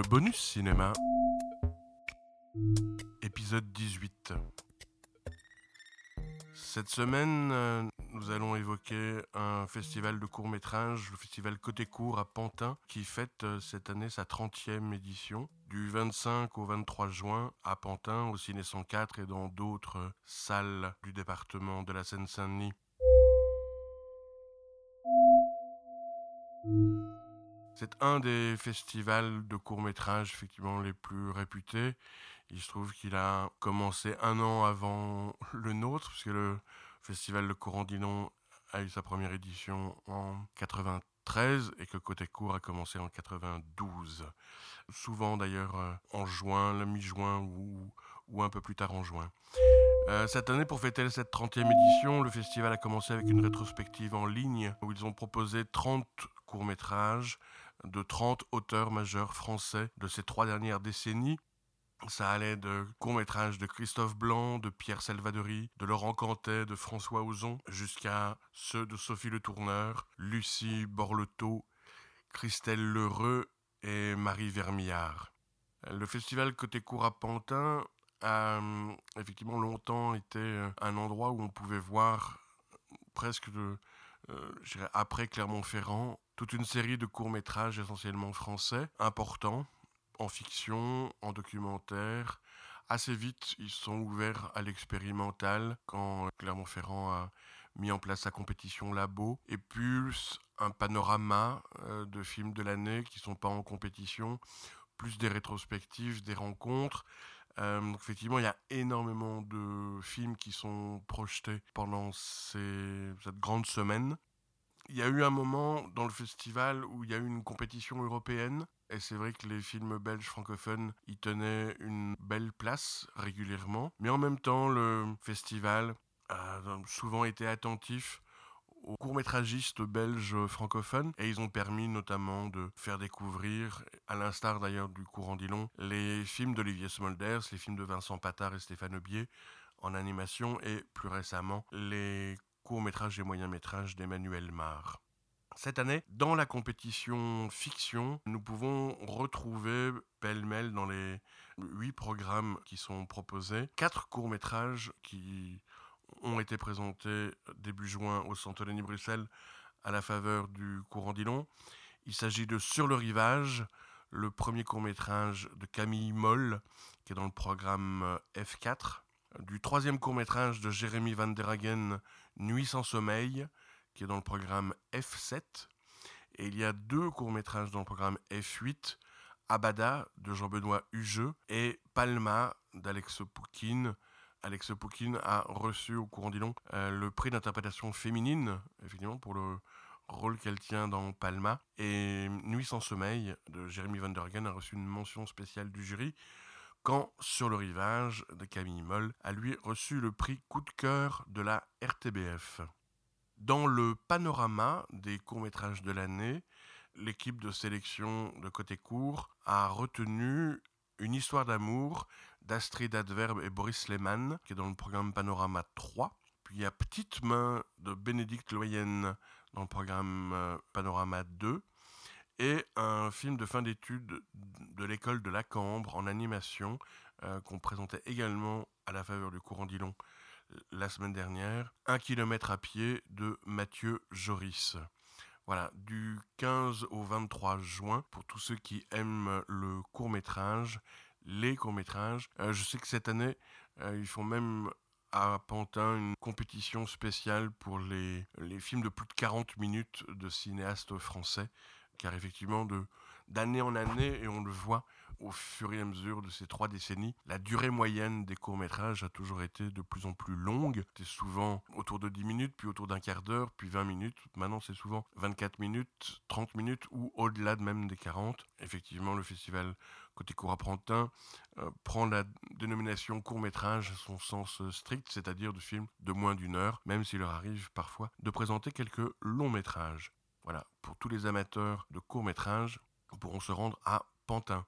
Le bonus cinéma. Épisode 18. Cette semaine, euh, nous allons évoquer un festival de court-métrage, le festival Côté Court à Pantin, qui fête euh, cette année sa 30e édition, du 25 au 23 juin à Pantin, au Ciné 104 et dans d'autres salles du département de la Seine-Saint-Denis. C'est un des festivals de court-métrage effectivement les plus réputés. Il se trouve qu'il a commencé un an avant le nôtre, puisque le festival de Corandillon a eu sa première édition en 93 et que Côté Court a commencé en 92. Souvent d'ailleurs euh, en juin, la mi-juin ou, ou un peu plus tard en juin. Euh, cette année, pour fêter cette 30e édition, le festival a commencé avec une rétrospective en ligne où ils ont proposé 30 courts-métrages de 30 auteurs majeurs français de ces trois dernières décennies. Ça allait de courts-métrages de Christophe Blanc, de Pierre Salvadori, de Laurent Cantet, de François Ozon, jusqu'à ceux de Sophie Le Tourneur, Lucie Borletot, Christelle Lheureux et Marie Vermillard. Le festival Côté Cour à Pantin a euh, effectivement longtemps été euh, un endroit où on pouvait voir presque de, euh, après Clermont-Ferrand, toute une série de courts-métrages essentiellement français, importants, en fiction, en documentaire. Assez vite, ils sont ouverts à l'expérimental quand Clermont-Ferrand a mis en place sa compétition Labo, et plus un panorama de films de l'année qui ne sont pas en compétition, plus des rétrospectives, des rencontres, euh, effectivement, il y a énormément de films qui sont projetés pendant cette grande semaine. Il y a eu un moment dans le festival où il y a eu une compétition européenne. Et c'est vrai que les films belges francophones y tenaient une belle place régulièrement. Mais en même temps, le festival a souvent été attentif aux courts-métragistes belges francophones et ils ont permis notamment de faire découvrir, à l'instar d'ailleurs du courant d'Ilon, les films d'Olivier Smolders, les films de Vincent Patard et Stéphane Aubier en animation et plus récemment les courts-métrages et moyens-métrages d'Emmanuel Mar. Cette année, dans la compétition fiction, nous pouvons retrouver pêle-mêle dans les huit programmes qui sont proposés, quatre courts-métrages qui ont été présentés début juin au Centre Denis Bruxelles à la faveur du courant d'Ilon. Il s'agit de Sur le rivage, le premier court-métrage de Camille Moll, qui est dans le programme F4, du troisième court-métrage de Jérémy Van der Hagen, Nuit sans sommeil, qui est dans le programme F7, et il y a deux courts-métrages dans le programme F8, Abada de Jean-Benoît Hugeux et Palma d'Alex Poukine, Alex Poukine a reçu au courant d'Ilon euh, le prix d'interprétation féminine, effectivement, pour le rôle qu'elle tient dans Palma. Et Nuit sans sommeil de Jérémy Van der a reçu une mention spéciale du jury quand Sur le rivage de Camille Moll a lui reçu le prix coup de cœur de la RTBF. Dans le panorama des courts-métrages de l'année, l'équipe de sélection de Côté Court a retenu une histoire d'amour d'Astrid Adverbe et Boris Lehmann, qui est dans le programme Panorama 3. Puis il a Petite main de Bénédicte Loyenne dans le programme euh, Panorama 2. Et un film de fin d'études de l'école de la Cambre en animation euh, qu'on présentait également à la faveur du courant d'Ilon la semaine dernière. Un kilomètre à pied de Mathieu Joris. Voilà, du 15 au 23 juin, pour tous ceux qui aiment le court métrage, les courts métrages. Euh, je sais que cette année, euh, ils font même à Pantin une compétition spéciale pour les films de plus de 40 minutes de cinéastes français, car effectivement, d'année en année, et on le voit, au fur et à mesure de ces trois décennies, la durée moyenne des courts-métrages a toujours été de plus en plus longue. C'était souvent autour de 10 minutes, puis autour d'un quart d'heure, puis 20 minutes. Maintenant, c'est souvent 24 minutes, 30 minutes ou au-delà de même des 40. Effectivement, le festival Côté Cour Apprenti euh, prend la dénomination court-métrage à son sens euh, strict, c'est-à-dire de films de moins d'une heure, même s'il leur arrive parfois de présenter quelques longs métrages. Voilà, pour tous les amateurs de court-métrage, pourront se rendre à Pantin.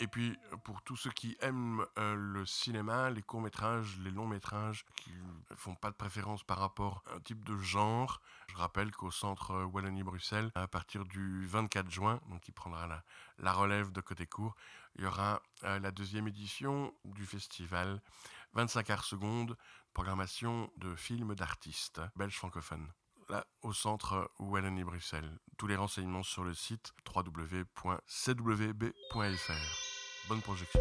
Et puis, pour tous ceux qui aiment euh, le cinéma, les courts-métrages, les longs-métrages, qui ne font pas de préférence par rapport à un type de genre. Je rappelle qu'au centre Wallonie-Bruxelles, à partir du 24 juin, donc il prendra la, la relève de côté court, il y aura la deuxième édition du festival 25 arts secondes, programmation de films d'artistes belges francophones là, au centre Wallonie-Bruxelles. Tous les renseignements sur le site www.cwb.fr. Bonne projection.